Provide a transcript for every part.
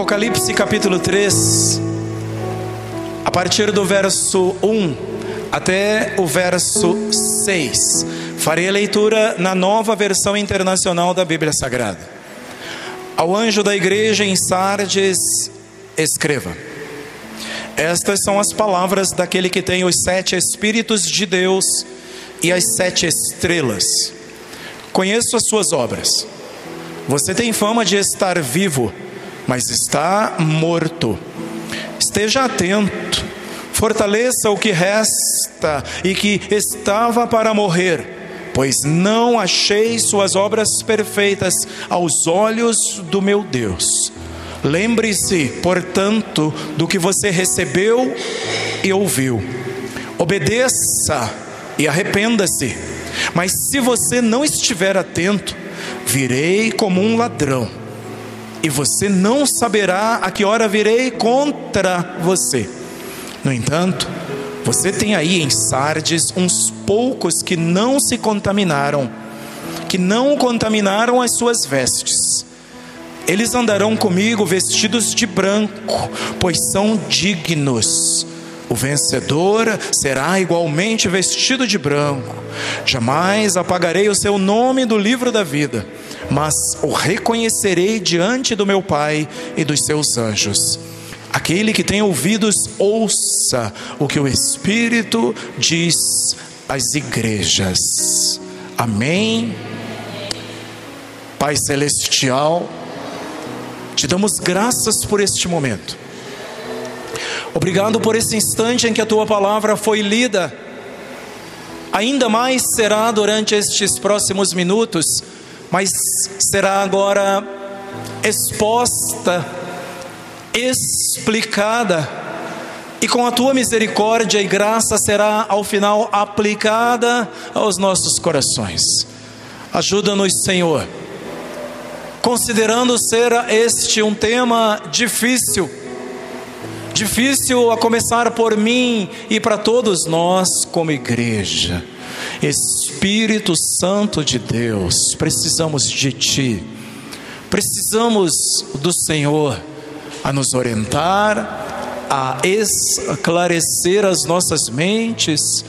Apocalipse capítulo 3, a partir do verso 1 até o verso 6. Farei a leitura na nova versão internacional da Bíblia Sagrada. Ao anjo da igreja em Sardes, escreva: Estas são as palavras daquele que tem os sete Espíritos de Deus e as sete estrelas. Conheço as suas obras. Você tem fama de estar vivo, mas está morto. Esteja atento, fortaleça o que resta e que estava para morrer pois não achei suas obras perfeitas aos olhos do meu Deus. Lembre-se, portanto, do que você recebeu e ouviu. Obedeça e arrependa-se. Mas se você não estiver atento, virei como um ladrão, e você não saberá a que hora virei contra você. No entanto, você tem aí em Sardes uns poucos que não se contaminaram, que não contaminaram as suas vestes. Eles andarão comigo vestidos de branco, pois são dignos. O vencedor será igualmente vestido de branco. Jamais apagarei o seu nome do livro da vida, mas o reconhecerei diante do meu Pai e dos seus anjos. Aquele que tem ouvidos, ouça o que o Espírito diz às igrejas. Amém. Pai Celestial, te damos graças por este momento. Obrigado por esse instante em que a tua palavra foi lida. Ainda mais será durante estes próximos minutos, mas será agora exposta explicada, e com a tua misericórdia e graça será ao final aplicada aos nossos corações. Ajuda-nos, Senhor, considerando ser este um tema difícil, difícil a começar por mim e para todos nós como igreja. Espírito Santo de Deus, precisamos de Ti, precisamos do Senhor a nos orientar, a esclarecer as nossas mentes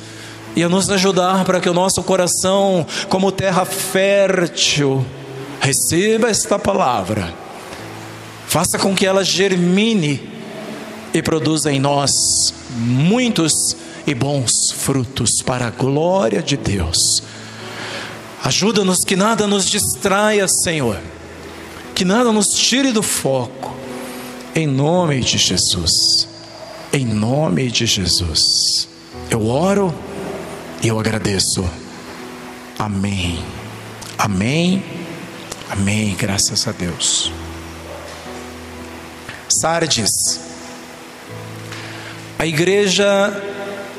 e a nos ajudar para que o nosso coração, como terra fértil, receba esta palavra, faça com que ela germine e produza em nós muitos e bons frutos para a glória de Deus. Ajuda-nos que nada nos distraia, Senhor, que nada nos tire do foco em nome de Jesus. Em nome de Jesus. Eu oro e eu agradeço. Amém. Amém. Amém. Graças a Deus. Sardes. A igreja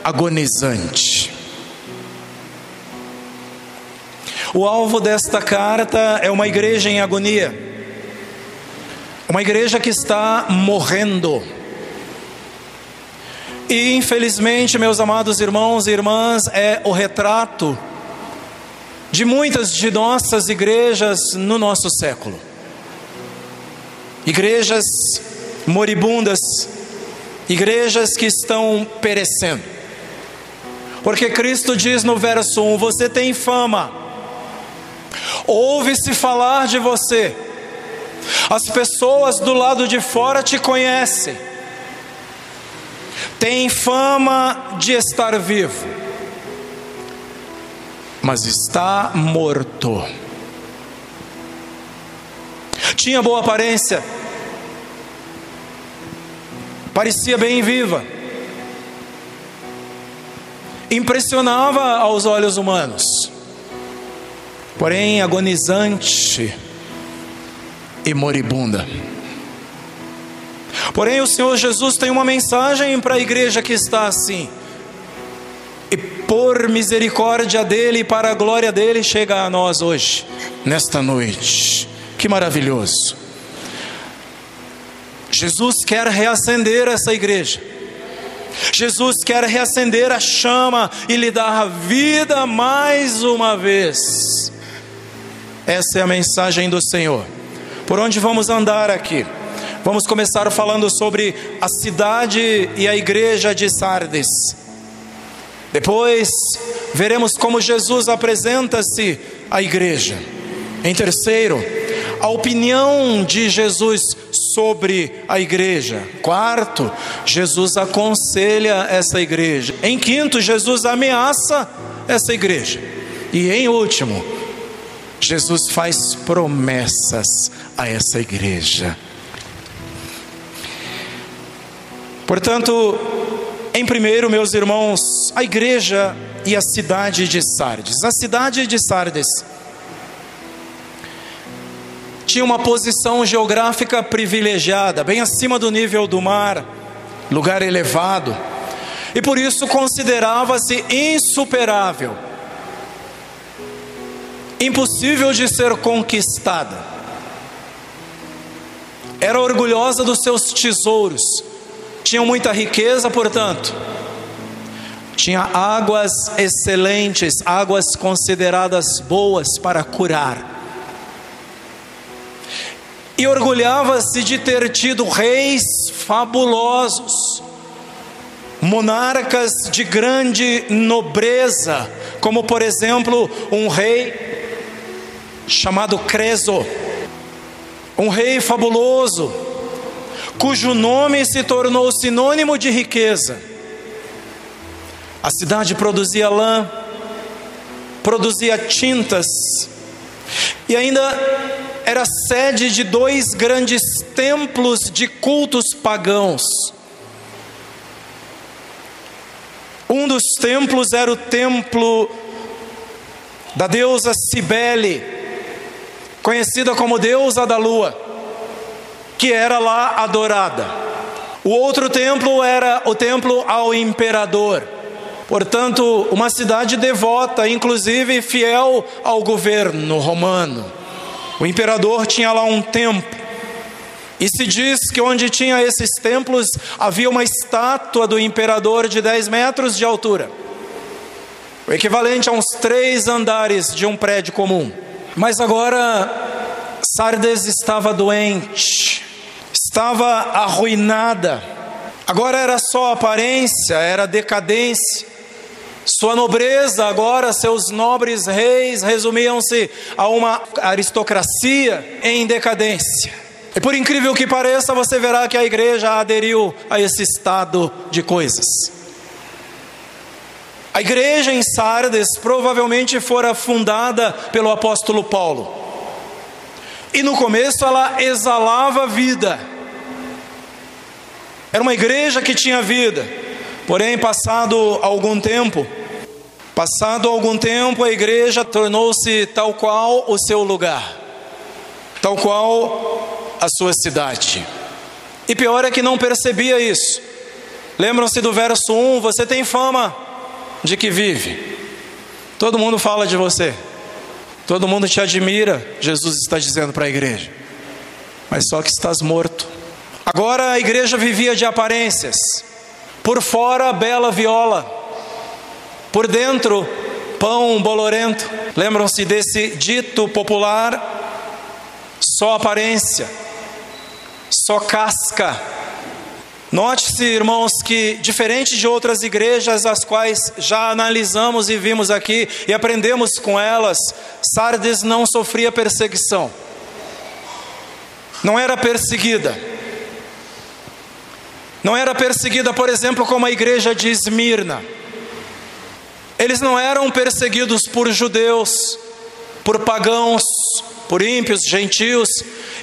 agonizante. O alvo desta carta é uma igreja em agonia. Uma igreja que está morrendo. E infelizmente, meus amados irmãos e irmãs, é o retrato de muitas de nossas igrejas no nosso século. Igrejas moribundas, igrejas que estão perecendo. Porque Cristo diz no verso 1: Você tem fama, ouve-se falar de você. As pessoas do lado de fora te conhecem, tem fama de estar vivo, mas está morto. Tinha boa aparência, parecia bem viva, impressionava aos olhos humanos, porém agonizante e moribunda. Porém, o Senhor Jesus tem uma mensagem para a igreja que está assim. E por misericórdia dele e para a glória dele, chega a nós hoje, nesta noite. Que maravilhoso. Jesus quer reacender essa igreja. Jesus quer reacender a chama e lhe dar vida mais uma vez. Essa é a mensagem do Senhor. Por onde vamos andar aqui? Vamos começar falando sobre a cidade e a igreja de Sardes. Depois, veremos como Jesus apresenta-se à igreja. Em terceiro, a opinião de Jesus sobre a igreja. Quarto, Jesus aconselha essa igreja. Em quinto, Jesus ameaça essa igreja. E em último, Jesus faz promessas a essa igreja. Portanto, em primeiro, meus irmãos, a igreja e a cidade de Sardes. A cidade de Sardes tinha uma posição geográfica privilegiada, bem acima do nível do mar, lugar elevado, e por isso considerava-se insuperável, impossível de ser conquistada. Era orgulhosa dos seus tesouros, tinha muita riqueza, portanto, tinha águas excelentes, águas consideradas boas para curar e orgulhava-se de ter tido reis fabulosos, monarcas de grande nobreza, como por exemplo um rei chamado Creso, um rei fabuloso, cujo nome se tornou sinônimo de riqueza. A cidade produzia lã, produzia tintas, e ainda era sede de dois grandes templos de cultos pagãos. Um dos templos era o templo da deusa Cibele, conhecida como deusa da lua, que era lá adorada. O outro templo era o templo ao imperador. Portanto, uma cidade devota, inclusive fiel ao governo romano. O imperador tinha lá um templo. E se diz que onde tinha esses templos havia uma estátua do imperador de 10 metros de altura, o equivalente a uns três andares de um prédio comum. Mas agora Sardes estava doente, estava arruinada, agora era só aparência, era decadência. Sua nobreza, agora, seus nobres reis, resumiam-se a uma aristocracia em decadência. E por incrível que pareça, você verá que a igreja aderiu a esse estado de coisas. A igreja em Sardes provavelmente fora fundada pelo apóstolo Paulo. E no começo ela exalava vida. Era uma igreja que tinha vida Porém, passado algum tempo, passado algum tempo, a igreja tornou-se tal qual o seu lugar, tal qual a sua cidade. E pior é que não percebia isso. Lembram-se do verso 1: Você tem fama de que vive. Todo mundo fala de você. Todo mundo te admira, Jesus está dizendo para a igreja. Mas só que estás morto. Agora a igreja vivia de aparências. Por fora, bela viola. Por dentro, pão bolorento. Lembram-se desse dito popular? Só aparência, só casca. Note-se, irmãos, que diferente de outras igrejas, as quais já analisamos e vimos aqui e aprendemos com elas, Sardes não sofria perseguição, não era perseguida não era perseguida, por exemplo, como a igreja de Esmirna. Eles não eram perseguidos por judeus, por pagãos, por ímpios, gentios,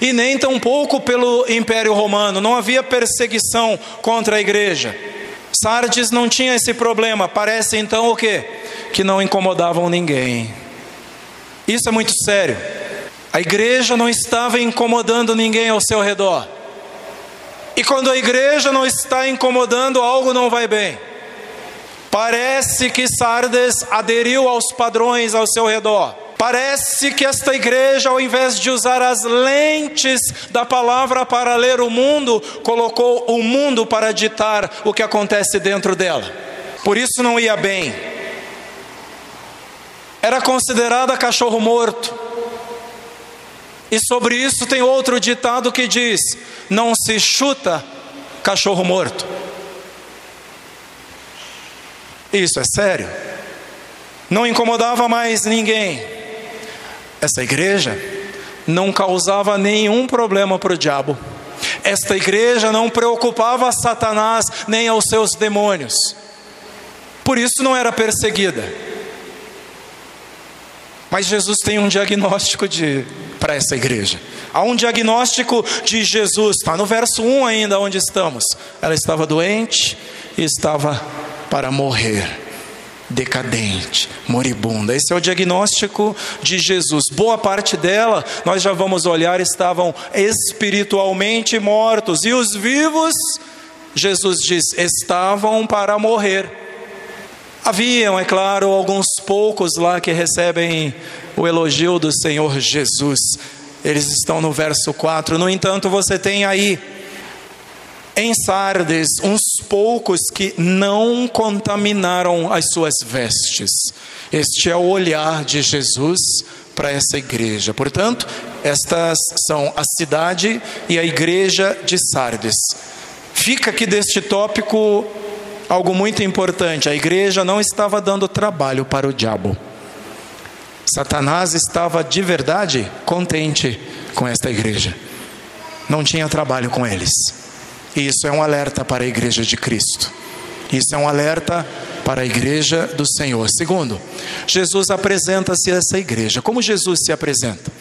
e nem tampouco pelo Império Romano. Não havia perseguição contra a igreja. Sardes não tinha esse problema. Parece então o quê? Que não incomodavam ninguém. Isso é muito sério. A igreja não estava incomodando ninguém ao seu redor. E quando a igreja não está incomodando, algo não vai bem. Parece que Sardes aderiu aos padrões ao seu redor. Parece que esta igreja, ao invés de usar as lentes da palavra para ler o mundo, colocou o mundo para ditar o que acontece dentro dela. Por isso não ia bem. Era considerada cachorro morto. E sobre isso tem outro ditado que diz: não se chuta cachorro morto. Isso é sério. Não incomodava mais ninguém. Essa igreja não causava nenhum problema para o diabo. Esta igreja não preocupava Satanás nem aos seus demônios. Por isso não era perseguida. Mas Jesus tem um diagnóstico de para essa igreja. Há um diagnóstico de Jesus, está no verso 1 ainda onde estamos. Ela estava doente e estava para morrer, decadente, moribunda. Esse é o diagnóstico de Jesus. Boa parte dela, nós já vamos olhar, estavam espiritualmente mortos, e os vivos, Jesus diz, estavam para morrer. Haviam, é claro, alguns poucos lá que recebem o elogio do Senhor Jesus. Eles estão no verso 4. No entanto, você tem aí em Sardes uns poucos que não contaminaram as suas vestes. Este é o olhar de Jesus para essa igreja. Portanto, estas são a cidade e a igreja de Sardes. Fica aqui deste tópico algo muito importante: a igreja não estava dando trabalho para o diabo. Satanás estava de verdade contente com esta igreja. Não tinha trabalho com eles. E isso é um alerta para a igreja de Cristo. Isso é um alerta para a igreja do Senhor. Segundo, Jesus apresenta-se a essa igreja. Como Jesus se apresenta?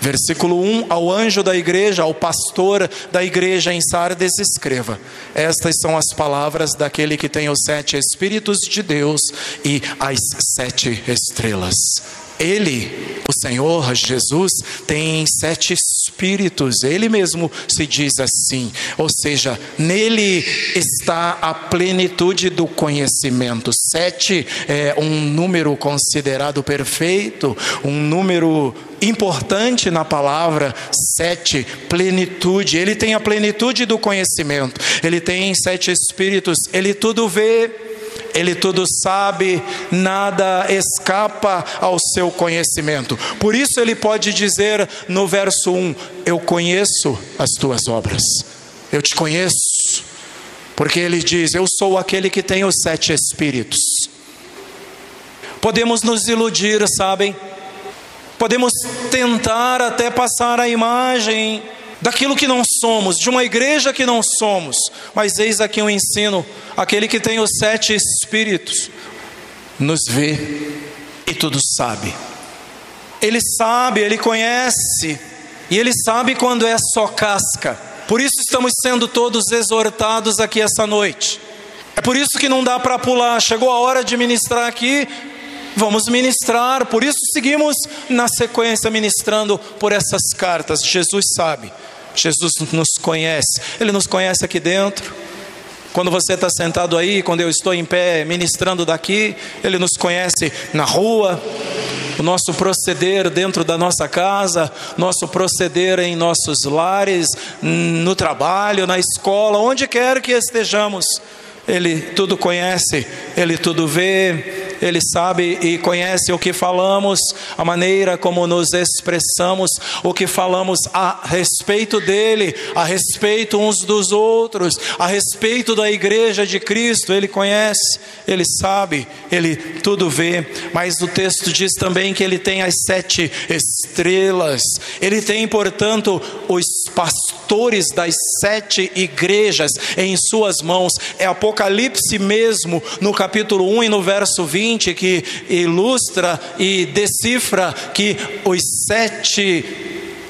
Versículo 1: Ao anjo da igreja, ao pastor da igreja em Sardes, escreva: Estas são as palavras daquele que tem os sete Espíritos de Deus e as sete estrelas. Ele, o Senhor Jesus, tem sete espíritos, ele mesmo se diz assim, ou seja, nele está a plenitude do conhecimento. Sete é um número considerado perfeito, um número importante na palavra sete, plenitude. Ele tem a plenitude do conhecimento, ele tem sete espíritos, ele tudo vê ele tudo sabe, nada escapa ao seu conhecimento. Por isso ele pode dizer no verso 1: Eu conheço as tuas obras, eu te conheço, porque ele diz: Eu sou aquele que tem os sete espíritos. Podemos nos iludir, sabem? Podemos tentar até passar a imagem daquilo que não somos, de uma igreja que não somos. Mas eis aqui um ensino: aquele que tem os sete espíritos nos vê e tudo sabe. Ele sabe, ele conhece, e ele sabe quando é só casca. Por isso estamos sendo todos exortados aqui essa noite. É por isso que não dá para pular. Chegou a hora de ministrar aqui, vamos ministrar. Por isso seguimos na sequência ministrando por essas cartas. Jesus sabe Jesus nos conhece, Ele nos conhece aqui dentro. Quando você está sentado aí, quando eu estou em pé ministrando daqui, Ele nos conhece na rua, o nosso proceder dentro da nossa casa, nosso proceder em nossos lares, no trabalho, na escola, onde quer que estejamos. Ele tudo conhece, Ele tudo vê, ele sabe e conhece o que falamos, a maneira como nos expressamos, o que falamos a respeito dele, a respeito uns dos outros, a respeito da igreja de Cristo. Ele conhece, ele sabe, ele tudo vê. Mas o texto diz também que ele tem as sete estrelas, ele tem, portanto, os pastores das sete igrejas em suas mãos. É Apocalipse mesmo, no capítulo 1 e no verso 20 20 que ilustra e decifra que os sete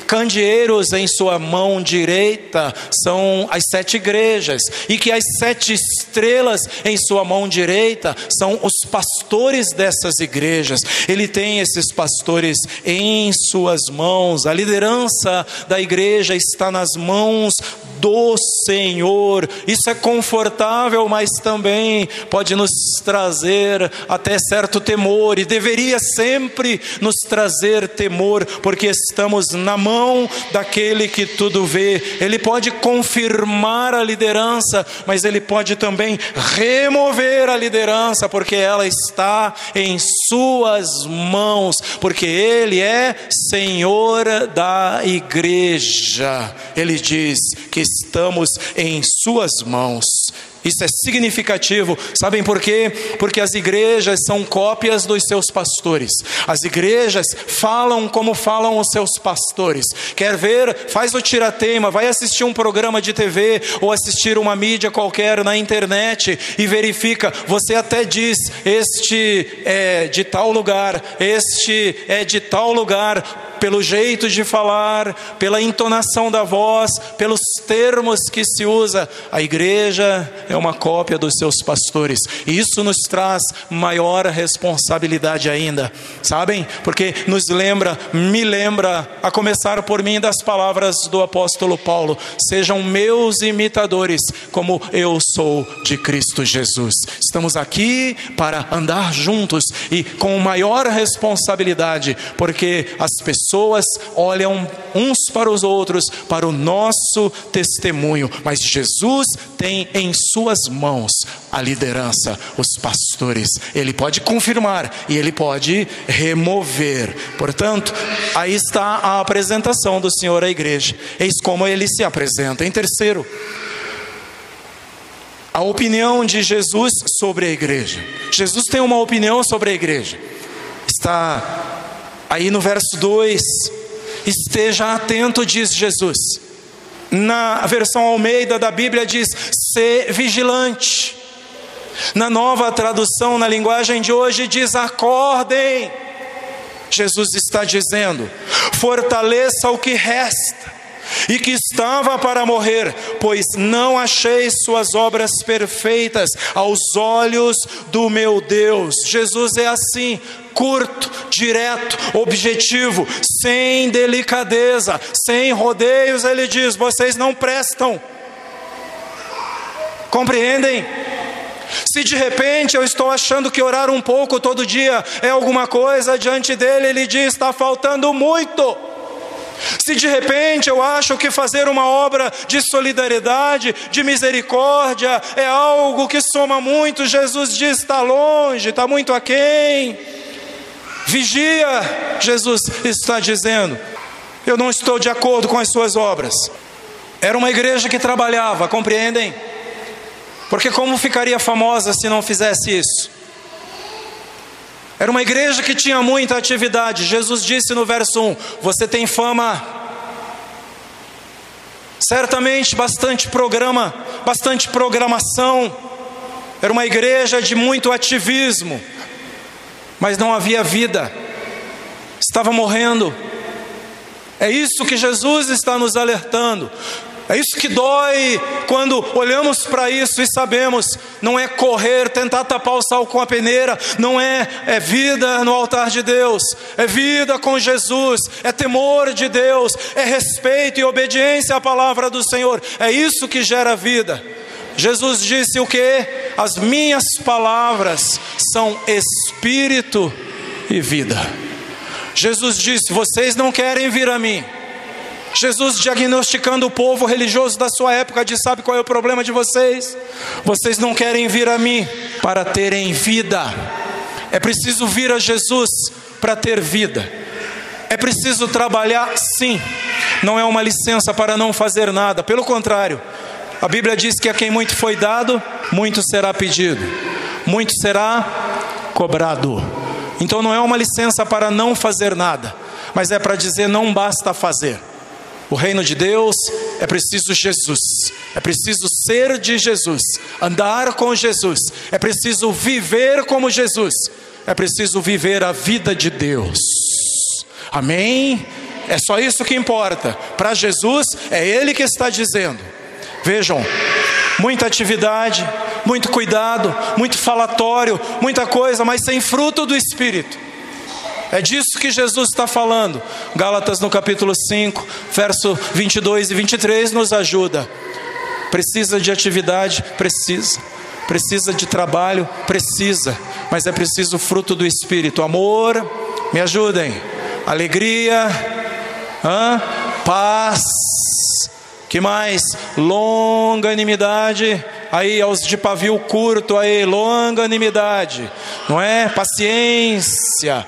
candeeiros em sua mão direita são as sete igrejas, e que as sete estrelas em sua mão direita são os pastores dessas igrejas. Ele tem esses pastores em suas mãos, a liderança da igreja está nas mãos do Senhor. Isso é confortável, mas também pode nos trazer até certo temor, e deveria sempre nos trazer temor, porque estamos na mão daquele que tudo vê. Ele pode confirmar a liderança, mas ele pode também remover a liderança, porque ela está em suas mãos, porque ele é Senhor da igreja. Ele diz que estamos em suas mãos. Isso é significativo. Sabem por quê? Porque as igrejas são cópias dos seus pastores. As igrejas falam como falam os seus pastores. Quer ver? Faz o tirateima, vai assistir um programa de TV ou assistir uma mídia qualquer na internet e verifica. Você até diz: este é de tal lugar, este é de tal lugar pelo jeito de falar, pela entonação da voz, pelos termos que se usa. A igreja é uma cópia dos seus pastores, e isso nos traz maior responsabilidade ainda, sabem? Porque nos lembra, me lembra, a começar por mim, das palavras do apóstolo Paulo: sejam meus imitadores, como eu sou de Cristo Jesus. Estamos aqui para andar juntos e com maior responsabilidade, porque as pessoas olham uns para os outros, para o nosso testemunho, mas Jesus tem em suas mãos a liderança, os pastores. Ele pode confirmar e ele pode remover. Portanto, aí está a apresentação do Senhor à igreja. Eis como ele se apresenta. Em terceiro, a opinião de Jesus sobre a igreja. Jesus tem uma opinião sobre a igreja. Está Aí no verso 2, esteja atento, diz Jesus. Na versão Almeida da Bíblia diz: ser vigilante. Na nova tradução, na linguagem de hoje, diz: acordem. Jesus está dizendo: fortaleça o que resta e que estava para morrer, pois não achei suas obras perfeitas aos olhos do meu Deus. Jesus é assim, curto, direto, objetivo, sem delicadeza, sem rodeios. Ele diz: vocês não prestam. Compreendem? Se de repente eu estou achando que orar um pouco todo dia é alguma coisa diante dele, ele diz: está faltando muito. Se de repente eu acho que fazer uma obra de solidariedade, de misericórdia, é algo que soma muito, Jesus diz: está longe, está muito aquém. Vigia, Jesus está dizendo. Eu não estou de acordo com as suas obras. Era uma igreja que trabalhava, compreendem? Porque como ficaria famosa se não fizesse isso? Era uma igreja que tinha muita atividade. Jesus disse no verso 1: Você tem fama. Certamente bastante programa, bastante programação. Era uma igreja de muito ativismo, mas não havia vida. Estava morrendo. É isso que Jesus está nos alertando. É isso que dói quando olhamos para isso e sabemos, não é correr, tentar tapar o sal com a peneira, não é, é vida no altar de Deus, é vida com Jesus, é temor de Deus, é respeito e obediência à palavra do Senhor, é isso que gera vida. Jesus disse o que? As minhas palavras são espírito e vida. Jesus disse: Vocês não querem vir a mim Jesus diagnosticando o povo religioso da sua época, diz: Sabe qual é o problema de vocês? Vocês não querem vir a mim para terem vida. É preciso vir a Jesus para ter vida. É preciso trabalhar, sim. Não é uma licença para não fazer nada. Pelo contrário, a Bíblia diz que a quem muito foi dado, muito será pedido, muito será cobrado. Então não é uma licença para não fazer nada, mas é para dizer não basta fazer. O reino de Deus é preciso Jesus, é preciso ser de Jesus, andar com Jesus, é preciso viver como Jesus, é preciso viver a vida de Deus. Amém? É só isso que importa. Para Jesus, é Ele que está dizendo. Vejam, muita atividade, muito cuidado, muito falatório, muita coisa, mas sem fruto do Espírito. É disso que Jesus está falando. Gálatas no capítulo 5, verso 22 e 23 nos ajuda. Precisa de atividade? Precisa. Precisa de trabalho? Precisa. Mas é preciso fruto do Espírito. Amor, me ajudem. Alegria, hã? paz. Que mais? Longanimidade. Aí aos de pavio curto aí, longanimidade. Não é? Paciência,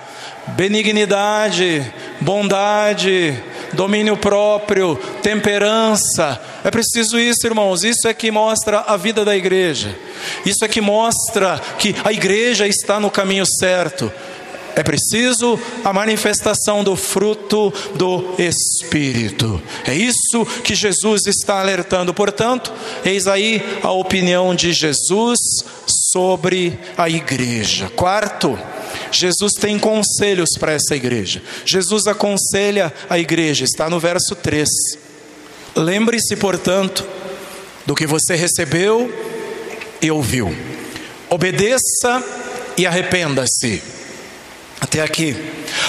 benignidade, bondade, domínio próprio, temperança. É preciso isso, irmãos. Isso é que mostra a vida da igreja. Isso é que mostra que a igreja está no caminho certo. É preciso a manifestação do fruto do Espírito. É isso que Jesus está alertando. Portanto, eis aí a opinião de Jesus sobre a igreja. Quarto, Jesus tem conselhos para essa igreja. Jesus aconselha a igreja, está no verso 3. Lembre-se, portanto, do que você recebeu e ouviu. Obedeça e arrependa-se. Até aqui.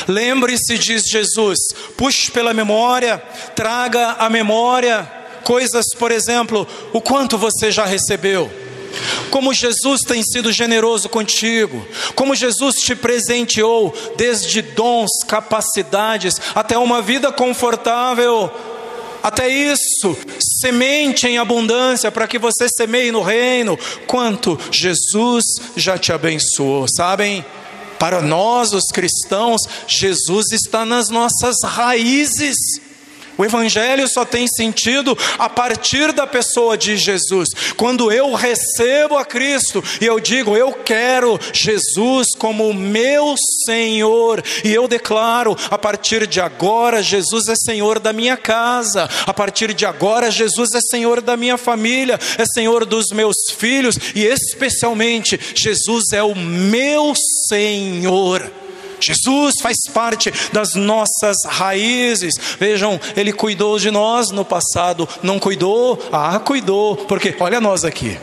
Lembre-se, diz Jesus, puxe pela memória, traga à memória coisas, por exemplo, o quanto você já recebeu. Como Jesus tem sido generoso contigo, como Jesus te presenteou desde dons, capacidades, até uma vida confortável, até isso, semente em abundância para que você semeie no reino. Quanto Jesus já te abençoou, sabem? Para nós, os cristãos, Jesus está nas nossas raízes. O Evangelho só tem sentido a partir da pessoa de Jesus. Quando eu recebo a Cristo e eu digo, eu quero Jesus como meu Senhor, e eu declaro, a partir de agora, Jesus é Senhor da minha casa, a partir de agora, Jesus é Senhor da minha família, é Senhor dos meus filhos, e especialmente, Jesus é o meu Senhor. Jesus faz parte das nossas raízes. Vejam, Ele cuidou de nós no passado, não cuidou? Ah, cuidou, porque olha nós aqui.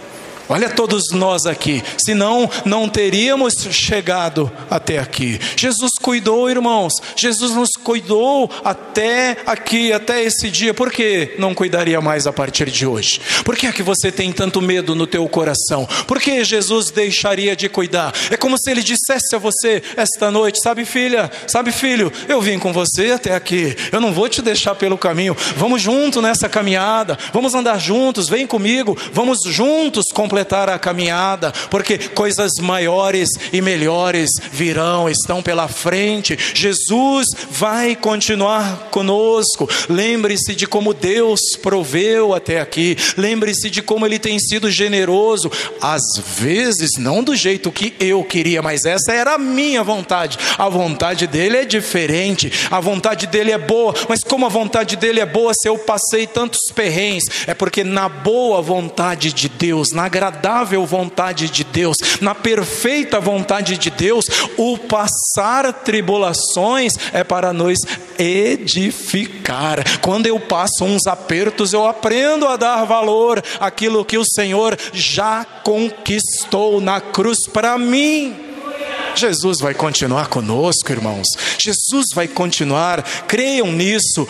Olha todos nós aqui, senão não teríamos chegado até aqui. Jesus cuidou, irmãos. Jesus nos cuidou até aqui, até esse dia. Por que não cuidaria mais a partir de hoje? Por que é que você tem tanto medo no teu coração? Por que Jesus deixaria de cuidar? É como se ele dissesse a você esta noite, sabe, filha, sabe, filho, eu vim com você até aqui. Eu não vou te deixar pelo caminho. Vamos junto nessa caminhada. Vamos andar juntos. Vem comigo. Vamos juntos completar completar a caminhada, porque coisas maiores e melhores virão, estão pela frente. Jesus vai continuar conosco. Lembre-se de como Deus proveu até aqui. Lembre-se de como Ele tem sido generoso. Às vezes, não do jeito que eu queria, mas essa era a minha vontade. A vontade dele é diferente. A vontade dele é boa, mas como a vontade dele é boa, se eu passei tantos perrengues, é porque na boa vontade de Deus, na graça agradável vontade de Deus, na perfeita vontade de Deus, o passar tribulações é para nos edificar. Quando eu passo uns apertos, eu aprendo a dar valor àquilo que o Senhor já conquistou na cruz para mim. Jesus vai continuar conosco, irmãos. Jesus vai continuar. Creiam nisso.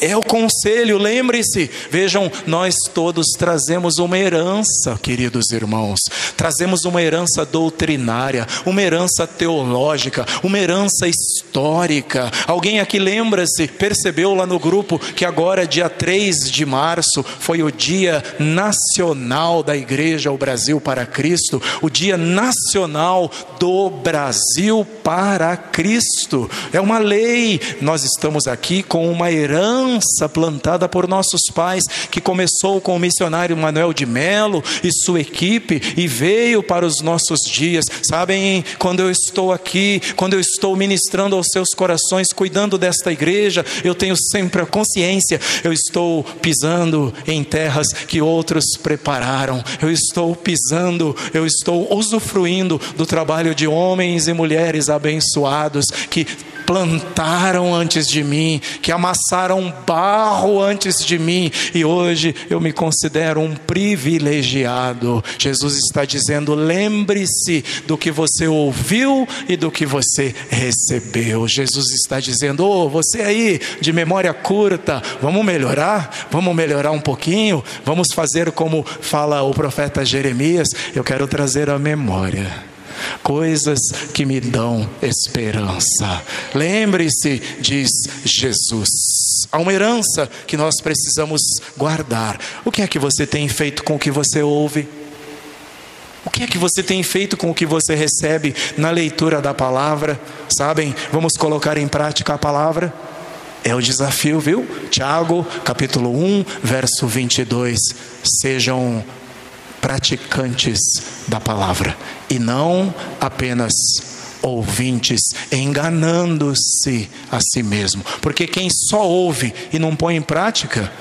É o conselho, lembre-se. Vejam, nós todos trazemos uma herança, queridos irmãos. Trazemos uma herança doutrinária, uma herança teológica, uma herança histórica. Alguém aqui lembra-se, percebeu lá no grupo que agora, dia 3 de março, foi o Dia Nacional da Igreja ao Brasil para Cristo, o Dia Nacional do Brasil para Cristo. É uma lei. Nós estamos aqui com uma herança herança plantada por nossos pais, que começou com o missionário Manuel de Melo e sua equipe e veio para os nossos dias. Sabem, quando eu estou aqui, quando eu estou ministrando aos seus corações, cuidando desta igreja, eu tenho sempre a consciência, eu estou pisando em terras que outros prepararam, eu estou pisando, eu estou usufruindo do trabalho de homens e mulheres abençoados que plantaram antes de mim, que amassaram barro antes de mim, e hoje eu me considero um privilegiado. Jesus está dizendo: lembre-se do que você ouviu e do que você recebeu. Jesus está dizendo: oh, você aí de memória curta, vamos melhorar? Vamos melhorar um pouquinho? Vamos fazer como fala o profeta Jeremias? Eu quero trazer a memória coisas que me dão esperança. Lembre-se, diz Jesus. Há uma herança que nós precisamos guardar. O que é que você tem feito com o que você ouve? O que é que você tem feito com o que você recebe na leitura da palavra? Sabem, vamos colocar em prática a palavra? É o desafio, viu? Tiago, capítulo 1, verso 22. Sejam praticantes da palavra e não apenas ouvintes, enganando-se a si mesmo. Porque quem só ouve e não põe em prática,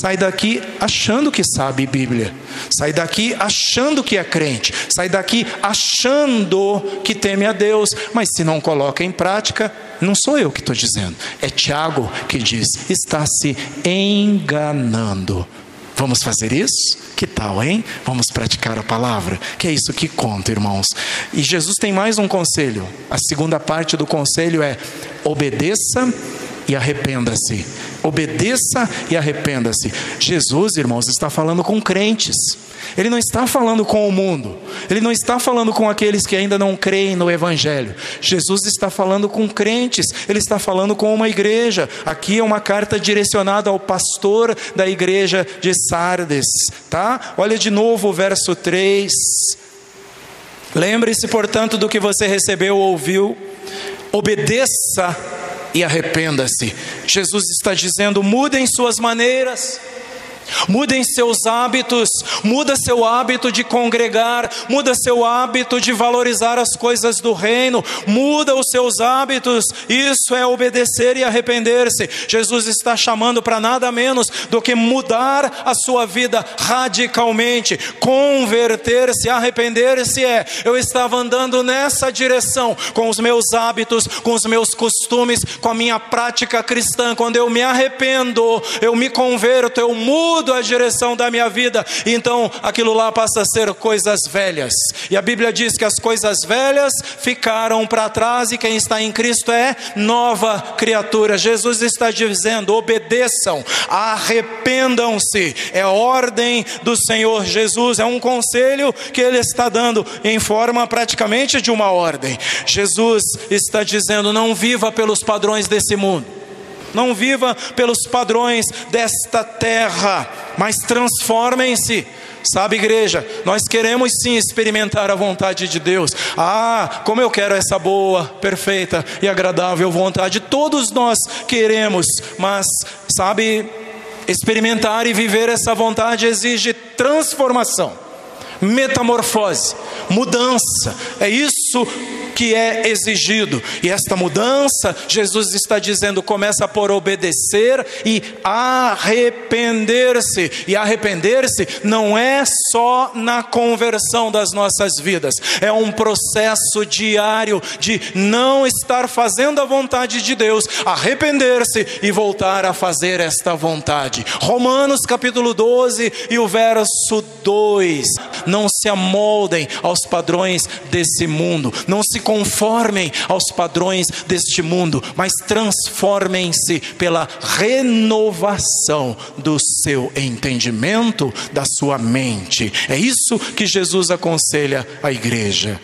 sai daqui achando que sabe Bíblia, sai daqui achando que é crente, sai daqui achando que teme a Deus, mas se não coloca em prática, não sou eu que estou dizendo, é Tiago que diz: está se enganando. Vamos fazer isso? Que tal, hein? Vamos praticar a palavra? Que é isso que conta, irmãos. E Jesus tem mais um conselho. A segunda parte do conselho é: obedeça e arrependa-se. Obedeça e arrependa-se. Jesus, irmãos, está falando com crentes. Ele não está falando com o mundo. Ele não está falando com aqueles que ainda não creem no Evangelho. Jesus está falando com crentes. Ele está falando com uma igreja. Aqui é uma carta direcionada ao pastor da igreja de Sardes. Tá? Olha de novo o verso 3. Lembre-se, portanto, do que você recebeu ou ouviu. Obedeça e arrependa-se. Jesus está dizendo: mudem suas maneiras. Mudem seus hábitos, muda seu hábito de congregar, muda seu hábito de valorizar as coisas do reino, muda os seus hábitos. Isso é obedecer e arrepender-se. Jesus está chamando para nada menos do que mudar a sua vida radicalmente, converter-se, arrepender-se é eu estava andando nessa direção com os meus hábitos, com os meus costumes, com a minha prática cristã. Quando eu me arrependo, eu me converto, eu mudo mudo a direção da minha vida, então aquilo lá passa a ser coisas velhas. E a Bíblia diz que as coisas velhas ficaram para trás e quem está em Cristo é nova criatura. Jesus está dizendo: obedeçam, arrependam-se. É ordem do Senhor Jesus, é um conselho que ele está dando em forma praticamente de uma ordem. Jesus está dizendo: não viva pelos padrões desse mundo não viva pelos padrões desta terra, mas transformem-se. Sabe, igreja, nós queremos sim experimentar a vontade de Deus. Ah, como eu quero essa boa, perfeita e agradável vontade. Todos nós queremos, mas, sabe, experimentar e viver essa vontade exige transformação, metamorfose, mudança. É isso que é exigido. E esta mudança, Jesus está dizendo, começa por obedecer e arrepender-se. E arrepender-se não é só na conversão das nossas vidas, é um processo diário de não estar fazendo a vontade de Deus, arrepender-se e voltar a fazer esta vontade. Romanos capítulo 12 e o verso 2. Não se amoldem aos padrões desse mundo, não se conformem aos padrões deste mundo, mas transformem-se pela renovação do seu entendimento, da sua mente. É isso que Jesus aconselha a igreja.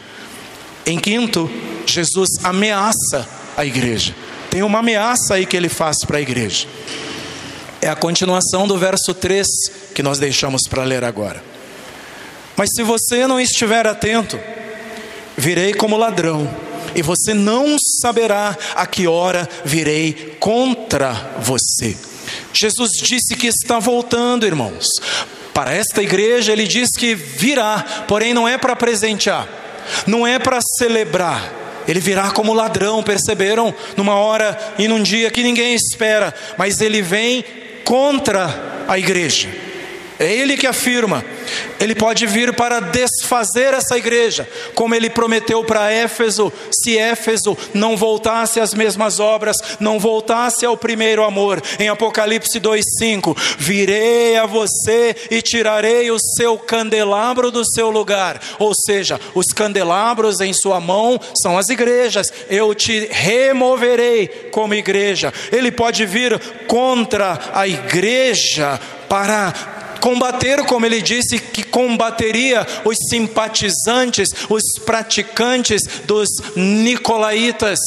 Em quinto, Jesus ameaça a igreja. Tem uma ameaça aí que ele faz para a igreja. É a continuação do verso 3 que nós deixamos para ler agora. Mas se você não estiver atento, virei como ladrão, e você não saberá a que hora virei contra você. Jesus disse que está voltando, irmãos. Para esta igreja, ele diz que virá, porém não é para presentear, não é para celebrar. Ele virá como ladrão, perceberam? Numa hora e num dia que ninguém espera, mas ele vem contra a igreja. É ele que afirma. Ele pode vir para desfazer essa igreja, como ele prometeu para Éfeso, se Éfeso não voltasse às mesmas obras, não voltasse ao primeiro amor. Em Apocalipse 2:5, virei a você e tirarei o seu candelabro do seu lugar. Ou seja, os candelabros em sua mão são as igrejas. Eu te removerei como igreja. Ele pode vir contra a igreja para combater, como ele disse que combateria os simpatizantes, os praticantes dos nicolaítas.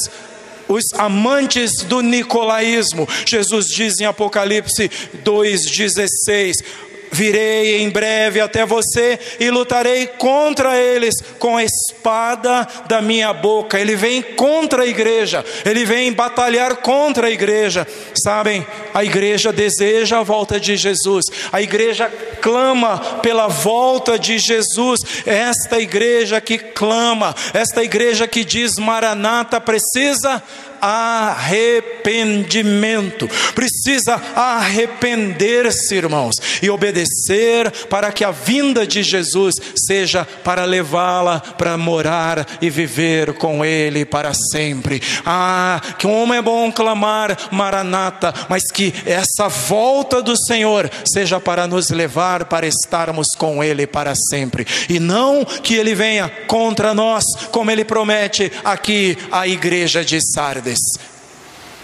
os amantes do nicolaísmo. Jesus diz em Apocalipse 2,16: Virei em breve até você e lutarei contra eles com a espada da minha boca. Ele vem contra a igreja, ele vem batalhar contra a igreja. Sabem, a igreja deseja a volta de Jesus, a igreja clama pela volta de Jesus. Esta igreja que clama, esta igreja que diz Maranata precisa arrependimento. Precisa arrepender-se, irmãos, e obedecer para que a vinda de Jesus seja para levá-la para morar e viver com Ele para sempre. Ah, que como é bom clamar Maranata, mas que essa volta do Senhor seja para nos levar para estarmos com Ele para sempre, e não que Ele venha contra nós, como Ele promete aqui à igreja de Sardes.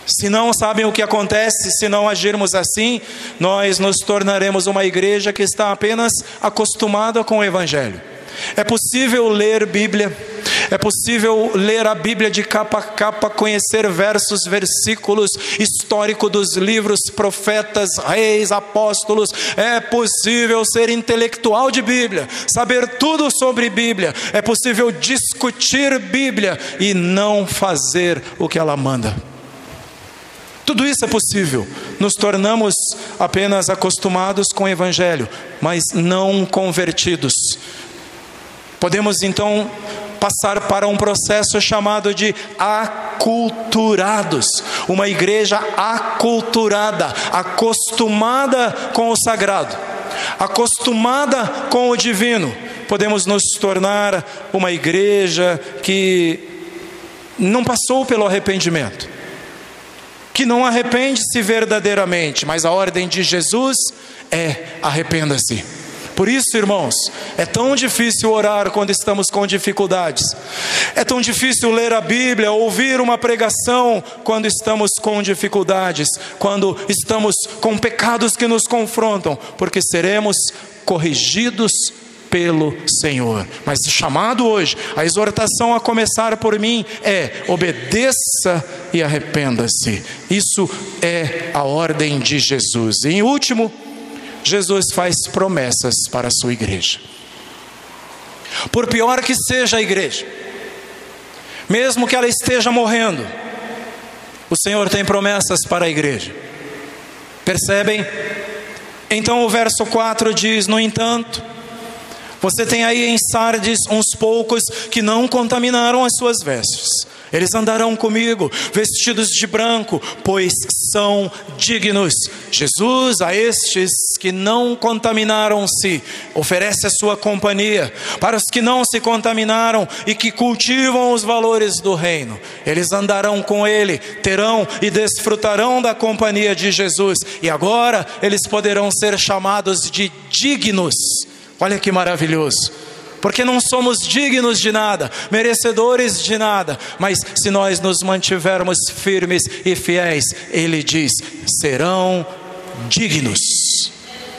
Se não sabem o que acontece, se não agirmos assim, nós nos tornaremos uma igreja que está apenas acostumada com o Evangelho. É possível ler Bíblia, é possível ler a Bíblia de capa a capa, conhecer versos, versículos históricos dos livros, profetas, reis, apóstolos. É possível ser intelectual de Bíblia, saber tudo sobre Bíblia. É possível discutir Bíblia e não fazer o que ela manda. Tudo isso é possível. Nos tornamos apenas acostumados com o Evangelho, mas não convertidos. Podemos então passar para um processo chamado de aculturados, uma igreja aculturada, acostumada com o sagrado, acostumada com o divino. Podemos nos tornar uma igreja que não passou pelo arrependimento que não arrepende-se verdadeiramente, mas a ordem de Jesus é arrependa-se. Por isso, irmãos, é tão difícil orar quando estamos com dificuldades. É tão difícil ler a Bíblia, ouvir uma pregação quando estamos com dificuldades, quando estamos com pecados que nos confrontam, porque seremos corrigidos pelo Senhor. Mas o chamado hoje, a exortação a começar por mim é: obedeça e arrependa-se. Isso é a ordem de Jesus. E em último, Jesus faz promessas para a sua igreja. Por pior que seja a igreja, mesmo que ela esteja morrendo, o Senhor tem promessas para a igreja. Percebem? Então o verso 4 diz: No entanto, você tem aí em Sardes uns poucos que não contaminaram as suas vestes. Eles andarão comigo, vestidos de branco, pois são dignos. Jesus, a estes que não contaminaram-se, oferece a sua companhia. Para os que não se contaminaram e que cultivam os valores do reino, eles andarão com ele, terão e desfrutarão da companhia de Jesus. E agora eles poderão ser chamados de dignos Olha que maravilhoso. Porque não somos dignos de nada, merecedores de nada, mas se nós nos mantivermos firmes e fiéis, Ele diz: serão dignos.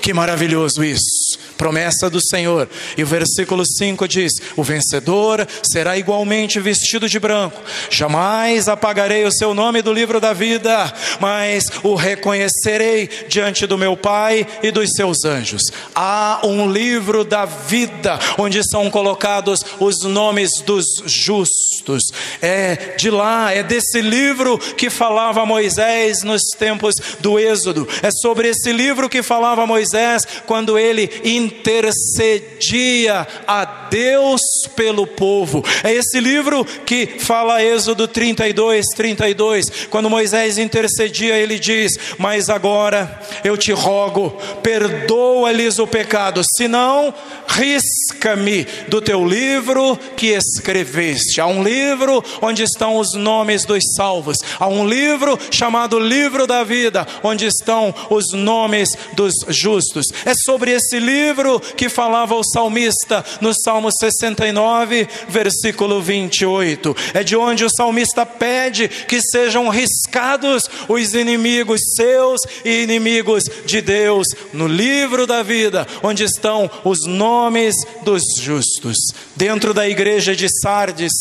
Que maravilhoso isso promessa do Senhor. E o versículo 5 diz: O vencedor será igualmente vestido de branco. Jamais apagarei o seu nome do livro da vida, mas o reconhecerei diante do meu Pai e dos seus anjos. Há um livro da vida onde são colocados os nomes dos justos. É de lá, é desse livro que falava Moisés nos tempos do Êxodo. É sobre esse livro que falava Moisés quando ele intercedia a Deus pelo povo. É esse livro que fala Êxodo 32, 32. Quando Moisés intercedia, ele diz: Mas agora eu te rogo, perdoa-lhes o pecado, senão risca-me do teu livro que escreveste. Há um livro onde estão os nomes dos salvos. Há um livro chamado Livro da Vida, onde estão os nomes dos justos. É sobre esse livro que falava o salmista no Salmo 69, versículo 28. É de onde o salmista pede que sejam riscados os inimigos seus e inimigos de Deus no livro da vida, onde estão os nomes dos justos. Dentro da igreja de Sardes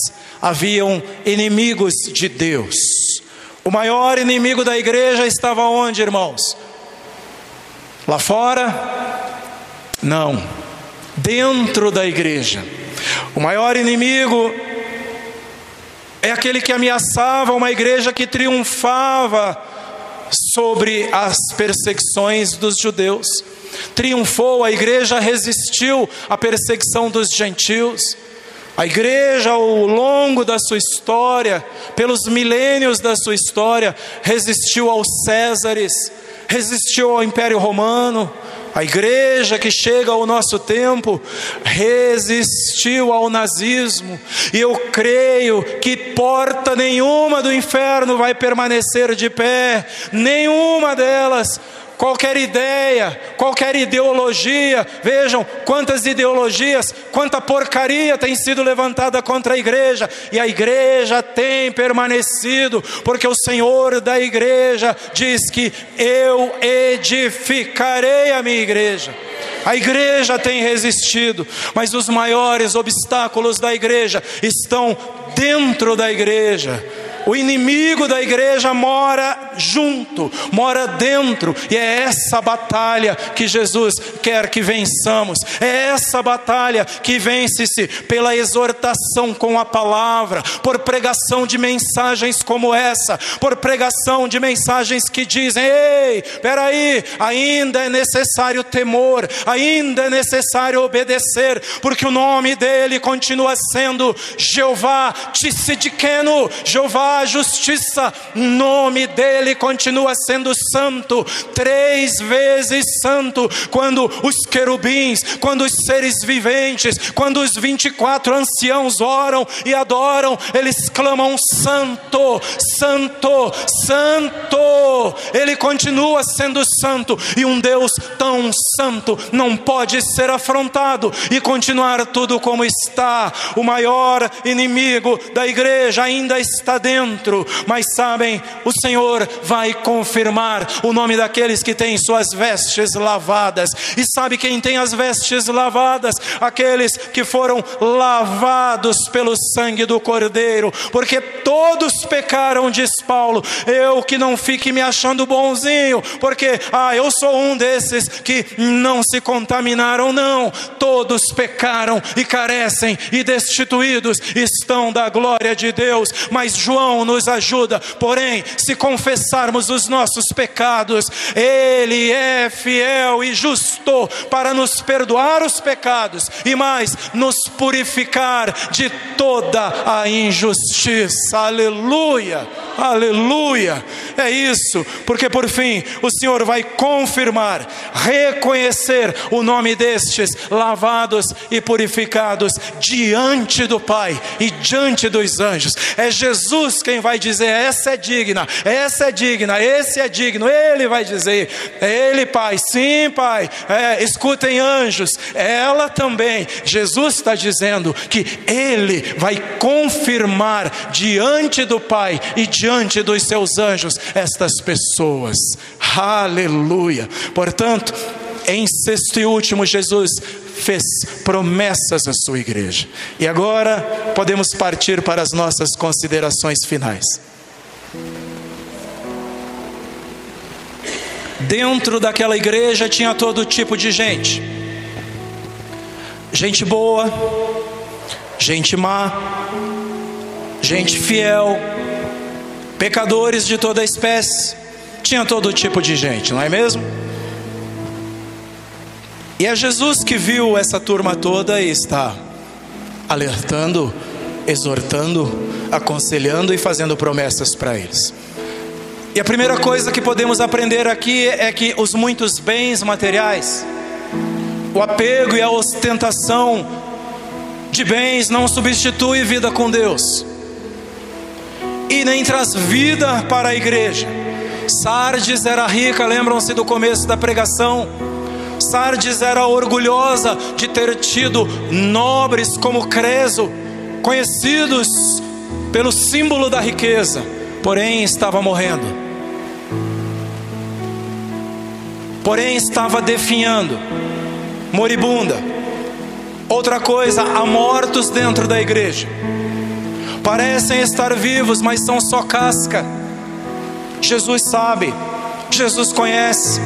haviam inimigos de Deus. O maior inimigo da igreja estava onde, irmãos? Lá fora? Não. Dentro da igreja. O maior inimigo é aquele que ameaçava uma igreja que triunfava sobre as perseguições dos judeus. Triunfou, a igreja resistiu à perseguição dos gentios. A igreja, ao longo da sua história, pelos milênios da sua história, resistiu aos Césares, resistiu ao Império Romano. A igreja que chega ao nosso tempo resistiu ao nazismo, e eu creio que porta nenhuma do inferno vai permanecer de pé, nenhuma delas qualquer ideia, qualquer ideologia. Vejam quantas ideologias, quanta porcaria tem sido levantada contra a igreja, e a igreja tem permanecido, porque o Senhor da igreja diz que eu edificarei a minha igreja. A igreja tem resistido, mas os maiores obstáculos da igreja estão dentro da igreja o inimigo da igreja mora junto, mora dentro, e é essa batalha que Jesus quer que vençamos. É essa batalha que vence-se pela exortação com a palavra, por pregação de mensagens como essa, por pregação de mensagens que dizem: ei, peraí, ainda é necessário temor, ainda é necessário obedecer, porque o nome dele continua sendo Jeová Tissidikeno, Jeová justiça, nome dele continua sendo santo, três vezes santo, quando os querubins, quando os seres viventes, quando os 24 anciãos oram e adoram, eles clamam: Santo, Santo, Santo. Ele continua sendo santo, e um Deus tão santo não pode ser afrontado e continuar tudo como está. O maior inimigo da igreja ainda está dentro, mas sabem, o Senhor vai confirmar o nome daqueles que têm suas vestes lavadas. E sabe quem tem as vestes lavadas? Aqueles que foram lavados pelo sangue do Cordeiro, porque todos pecaram, diz Paulo. Eu que não fique me achando bonzinho, porque ah, eu sou um desses que não se contaminaram, não. Todos pecaram e carecem e destituídos estão da glória de Deus. Mas João nos ajuda. Porém, se confessarmos os nossos pecados, Ele é fiel e justo para nos perdoar os pecados e mais, nos purificar de toda a injustiça. Aleluia, aleluia. É isso, porque por fim o Senhor vai confirmar, reconhecer o nome destes lavados e purificados diante do Pai e diante dos anjos. É Jesus quem vai dizer: essa é digna, essa é digna, esse é digno. Ele vai dizer: é Ele, Pai, sim, Pai. É, escutem, anjos, ela também. Jesus está dizendo que Ele vai confirmar diante do Pai e diante dos seus anjos estas pessoas. Aleluia. Portanto, em sexto e último, Jesus fez promessas à sua igreja. E agora podemos partir para as nossas considerações finais. Dentro daquela igreja tinha todo tipo de gente. Gente boa, gente má, gente fiel, pecadores de toda espécie. Tinha todo tipo de gente, não é mesmo? E é Jesus que viu essa turma toda e está alertando, exortando, aconselhando e fazendo promessas para eles. E a primeira coisa que podemos aprender aqui é que os muitos bens materiais, o apego e a ostentação de bens não substitui vida com Deus e nem traz vida para a igreja. Sardes era rica, lembram-se do começo da pregação Sardes era orgulhosa de ter tido nobres como Creso, conhecidos pelo símbolo da riqueza, porém estava morrendo. Porém estava definhando, moribunda. Outra coisa, há mortos dentro da igreja. Parecem estar vivos, mas são só casca. Jesus sabe, Jesus conhece.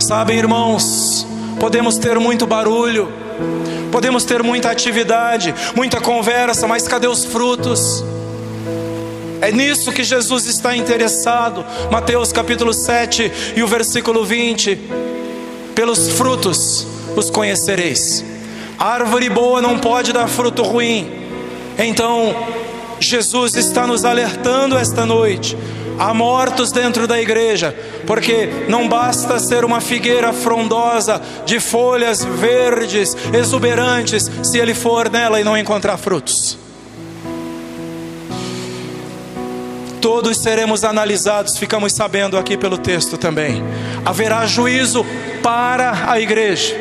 Sabem, irmãos, podemos ter muito barulho, podemos ter muita atividade, muita conversa, mas cadê os frutos? É nisso que Jesus está interessado. Mateus capítulo 7 e o versículo 20: Pelos frutos os conhecereis. árvore boa não pode dar fruto ruim. Então, Jesus está nos alertando esta noite Há mortos dentro da igreja, porque não basta ser uma figueira frondosa de folhas verdes, exuberantes, se ele for nela e não encontrar frutos. Todos seremos analisados, ficamos sabendo aqui pelo texto também. Haverá juízo para a igreja.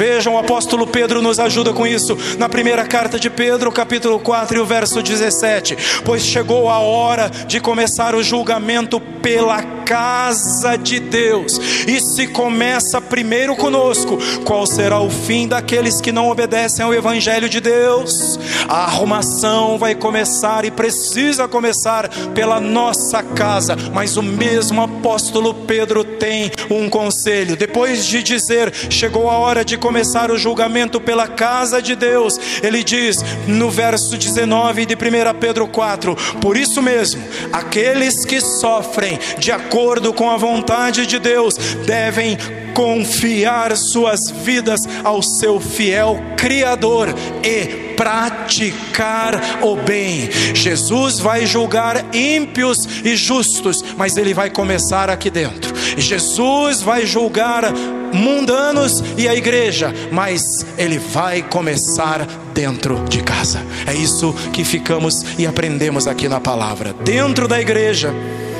Vejam, o apóstolo Pedro nos ajuda com isso na primeira carta de Pedro, capítulo 4 e o verso 17. Pois chegou a hora de começar o julgamento pela casa de Deus. E se começa primeiro conosco, qual será o fim daqueles que não obedecem ao evangelho de Deus? A arrumação vai começar e precisa começar pela nossa casa. Mas o mesmo apóstolo Pedro tem um conselho. Depois de dizer, chegou a hora de começar o julgamento pela casa de Deus, ele diz no verso 19 de 1 Pedro 4: Por isso mesmo, aqueles que sofrem de acordo com a vontade de Deus, devem confiar suas vidas ao seu fiel Criador e praticar o bem. Jesus vai julgar ímpios e justos, mas ele vai começar aqui dentro. Jesus vai julgar mundanos e a igreja, mas ele vai começar dentro de casa. É isso que ficamos e aprendemos aqui na palavra. Dentro da igreja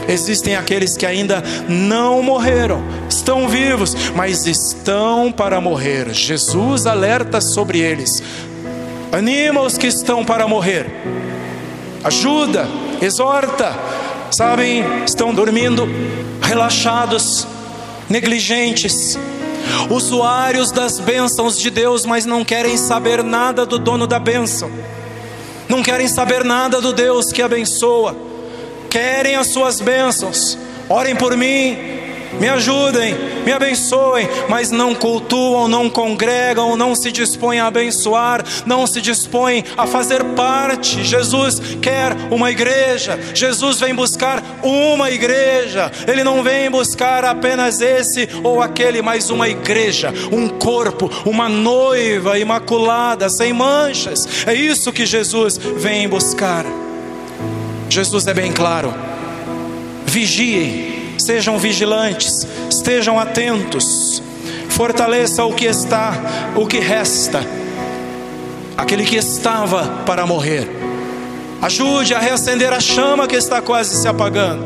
Existem aqueles que ainda não morreram, estão vivos, mas estão para morrer. Jesus alerta sobre eles. Anima os que estão para morrer. Ajuda, exorta. Sabem, estão dormindo, relaxados, negligentes, usuários das bênçãos de Deus, mas não querem saber nada do dono da bênção, não querem saber nada do Deus que abençoa. Querem as suas bênçãos, orem por mim, me ajudem, me abençoem, mas não cultuam, não congregam, não se dispõem a abençoar, não se dispõem a fazer parte. Jesus quer uma igreja, Jesus vem buscar uma igreja, Ele não vem buscar apenas esse ou aquele, mas uma igreja, um corpo, uma noiva imaculada, sem manchas. É isso que Jesus vem buscar. Jesus é bem claro. Vigiem, sejam vigilantes, estejam atentos. Fortaleça o que está, o que resta. Aquele que estava para morrer. Ajude a reacender a chama que está quase se apagando.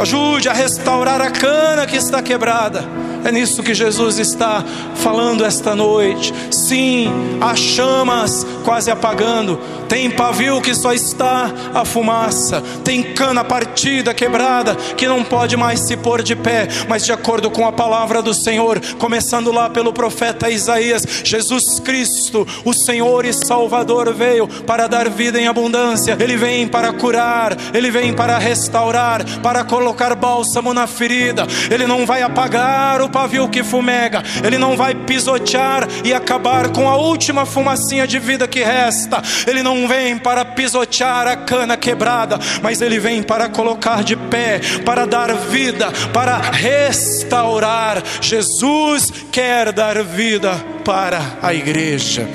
Ajude a restaurar a cana que está quebrada é nisso que Jesus está falando esta noite. Sim, há chamas quase apagando. Tem pavio que só está a fumaça. Tem cana partida, quebrada, que não pode mais se pôr de pé. Mas de acordo com a palavra do Senhor, começando lá pelo profeta Isaías, Jesus Cristo, o Senhor e Salvador, veio para dar vida em abundância. Ele vem para curar, ele vem para restaurar, para colocar bálsamo na ferida. Ele não vai apagar o pavio que fumega, ele não vai pisotear e acabar com a última fumacinha de vida que resta. Ele não vem para pisotear a cana quebrada, mas ele vem para colocar de pé, para dar vida, para restaurar. Jesus quer dar vida para a igreja.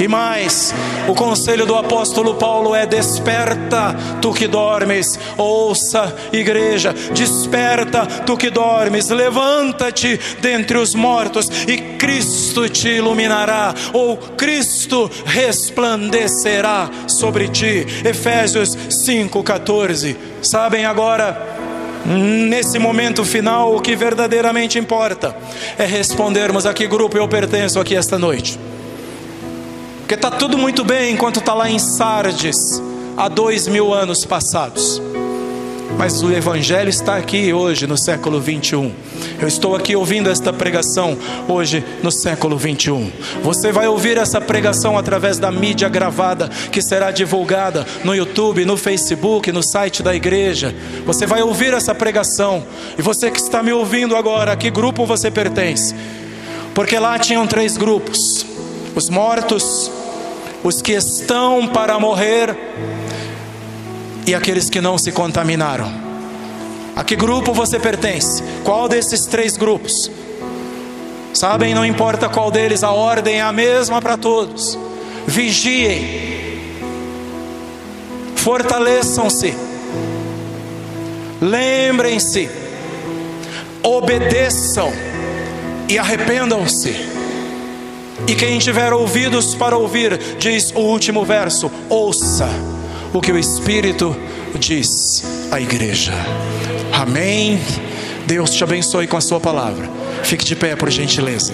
E mais, o conselho do apóstolo Paulo é: desperta, tu que dormes, ouça, igreja, desperta, tu que dormes, levanta-te dentre os mortos e Cristo te iluminará, ou Cristo resplandecerá sobre ti. Efésios 5,14. Sabem agora, nesse momento final, o que verdadeiramente importa é respondermos a que grupo eu pertenço aqui esta noite. Porque está tudo muito bem enquanto está lá em Sardes, há dois mil anos passados. Mas o Evangelho está aqui hoje, no século 21. Eu estou aqui ouvindo esta pregação hoje, no século 21. Você vai ouvir essa pregação através da mídia gravada, que será divulgada no YouTube, no Facebook, no site da igreja. Você vai ouvir essa pregação. E você que está me ouvindo agora, a que grupo você pertence? Porque lá tinham três grupos: os mortos, os que estão para morrer e aqueles que não se contaminaram. A que grupo você pertence? Qual desses três grupos? Sabem, não importa qual deles, a ordem é a mesma para todos. Vigiem, fortaleçam-se, lembrem-se, obedeçam e arrependam-se. E quem tiver ouvidos para ouvir, diz o último verso: ouça o que o Espírito diz à igreja. Amém. Deus te abençoe com a sua palavra. Fique de pé, por gentileza.